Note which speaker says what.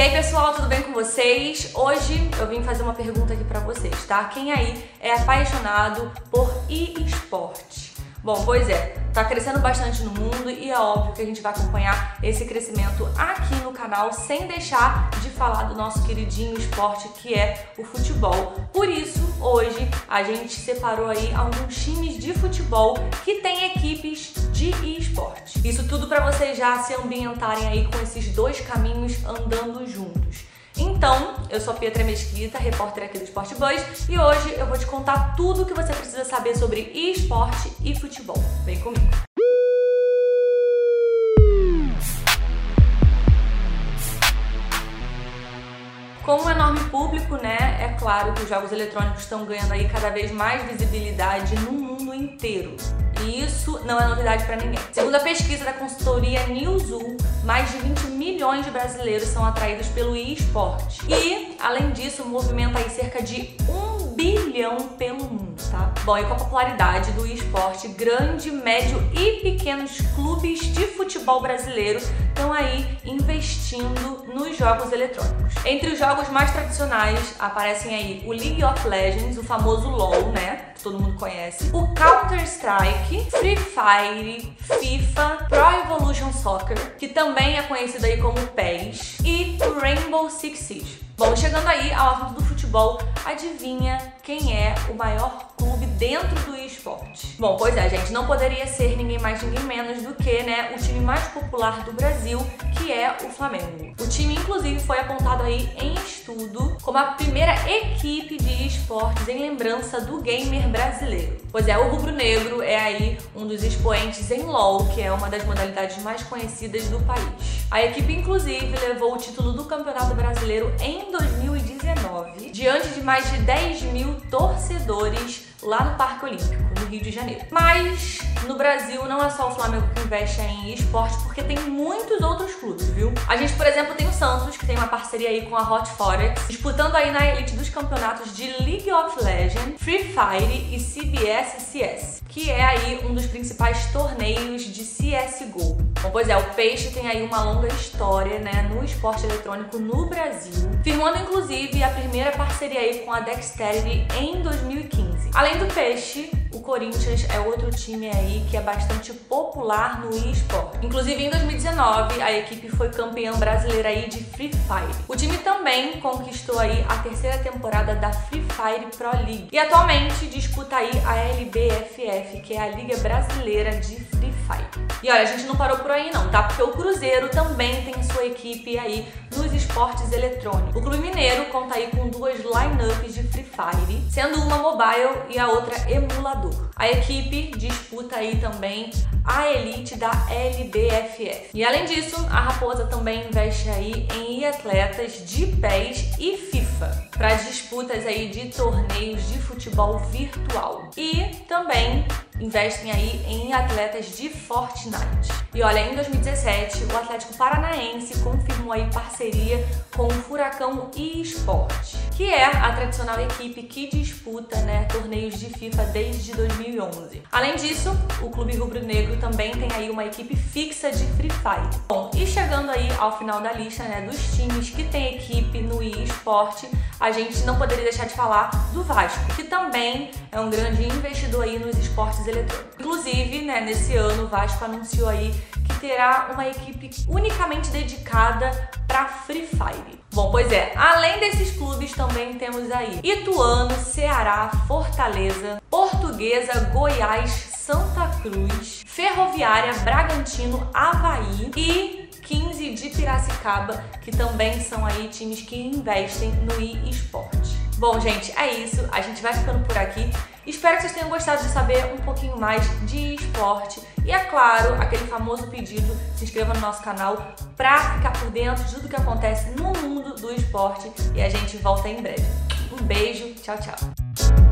Speaker 1: E aí, pessoal, tudo bem com vocês? Hoje eu vim fazer uma pergunta aqui pra vocês, tá? Quem aí é apaixonado por e-esporte? Bom, pois é, tá crescendo bastante no mundo e é óbvio que a gente vai acompanhar esse crescimento aqui no canal sem deixar de falar do nosso queridinho esporte que é o futebol. Por isso, hoje a gente separou aí alguns times de futebol que tem equipes de esporte. Isso tudo para vocês já se ambientarem aí com esses dois caminhos andando juntos. Então, eu sou Pietra Mesquita, repórter aqui do Sport Buzz, e hoje eu vou te contar tudo o que você precisa saber sobre esporte e futebol. Vem comigo! Com um enorme público, né, é claro que os jogos eletrônicos estão ganhando aí cada vez mais visibilidade no mundo inteiro. E isso não é novidade para ninguém. Segundo a pesquisa da consultoria Newzoo, mais de 20 milhões de brasileiros são atraídos pelo e-esporte. E, além disso, movimenta aí cerca de 1 bilhão pelo mundo, tá? Bom, e com a popularidade do esporte, grande, médio e pequenos clubes de futebol brasileiro estão aí investindo nos jogos eletrônicos. Entre os jogos mais tradicionais aparecem aí o League of Legends, o famoso LoL, né? Que todo mundo conhece, o Counter-Strike, Free Fire, FIFA, Pro Evolution Soccer, que também é conhecido aí como PES, e o Rainbow Six Siege. Bom, chegando aí ao assunto do futebol, adivinha quem é o maior clube dentro do Bom, pois é, gente, não poderia ser ninguém mais, ninguém menos do que, né, o time mais popular do Brasil, que é o Flamengo. O time, inclusive, foi apontado aí em estudo como a primeira equipe de esportes em lembrança do gamer brasileiro. Pois é, o rubro-negro é aí um dos expoentes em LoL, que é uma das modalidades mais conhecidas do país. A equipe, inclusive, levou o título do Campeonato Brasileiro em 2019, diante de mais de 10 mil torcedores lá no Parque Olímpico, no Rio de Janeiro. Mas no Brasil não é só o Flamengo que investe em esporte, porque tem muitos outros clubes, viu? A gente, por exemplo, tem o Santos, que tem uma parceria aí com a Hot Forex, disputando aí na elite dos campeonatos de League of Legends, Free Fire e CBS CS, que é aí um dos principais torneios de CSGO. Bom, pois é, o Peixe tem aí uma longa história, né, no esporte eletrônico no Brasil, firmando inclusive a primeira parceria aí com a Dexterity em 2015. Além do Peixe, o Corinthians é outro time aí que é bastante popular no esporte. Inclusive em 2019, a equipe foi campeã brasileira aí de Free Fire. O time também conquistou aí a terceira temporada da Free Fire Pro League e atualmente disputa aí a LBFF, que é a Liga Brasileira de Free Fire. E olha, a gente não parou por aí não, tá? Porque o Cruzeiro também tem sua equipe aí nos esportes eletrônicos. O Clube Mineiro conta aí com duas lineups de Free Fire, sendo uma mobile e a outra emulador. A equipe disputa aí também a elite da LBFF. E além disso, a Raposa também investe aí em atletas de PES e FIFA para disputas aí de torneios de futebol virtual. E também investem aí em atletas de Fortnite. E olha, em 2017, o Atlético Paranaense confirmou aí parceria com o Furacão eSport, que é a tradicional equipe que disputa, né, torneios de FIFA desde 2011. Além disso, o Clube Rubro Negro também tem aí uma equipe fixa de Free Fire. Bom, e chegando aí ao final da lista, né, dos times que tem equipe no eSport, a gente não poderia deixar de falar do Vasco, que também é um grande investidor aí nos esportes eletrônicos. Inclusive, né, nesse ano o Vasco anunciou aí que terá uma equipe unicamente dedicada para Free Fire. Bom, pois é, além desses clubes também temos aí Ituano, Ceará, Fortaleza, Portuguesa, Goiás, Santa Cruz, Ferroviária, Bragantino, Havaí e 15 de Piracicaba, que também são aí times que investem no e-esporte. Bom, gente, é isso. A gente vai ficando por aqui. Espero que vocês tenham gostado de saber um pouquinho mais de esporte. E é claro, aquele famoso pedido, se inscreva no nosso canal para ficar por dentro de tudo que acontece no mundo do esporte. E a gente volta em breve. Um beijo, tchau, tchau.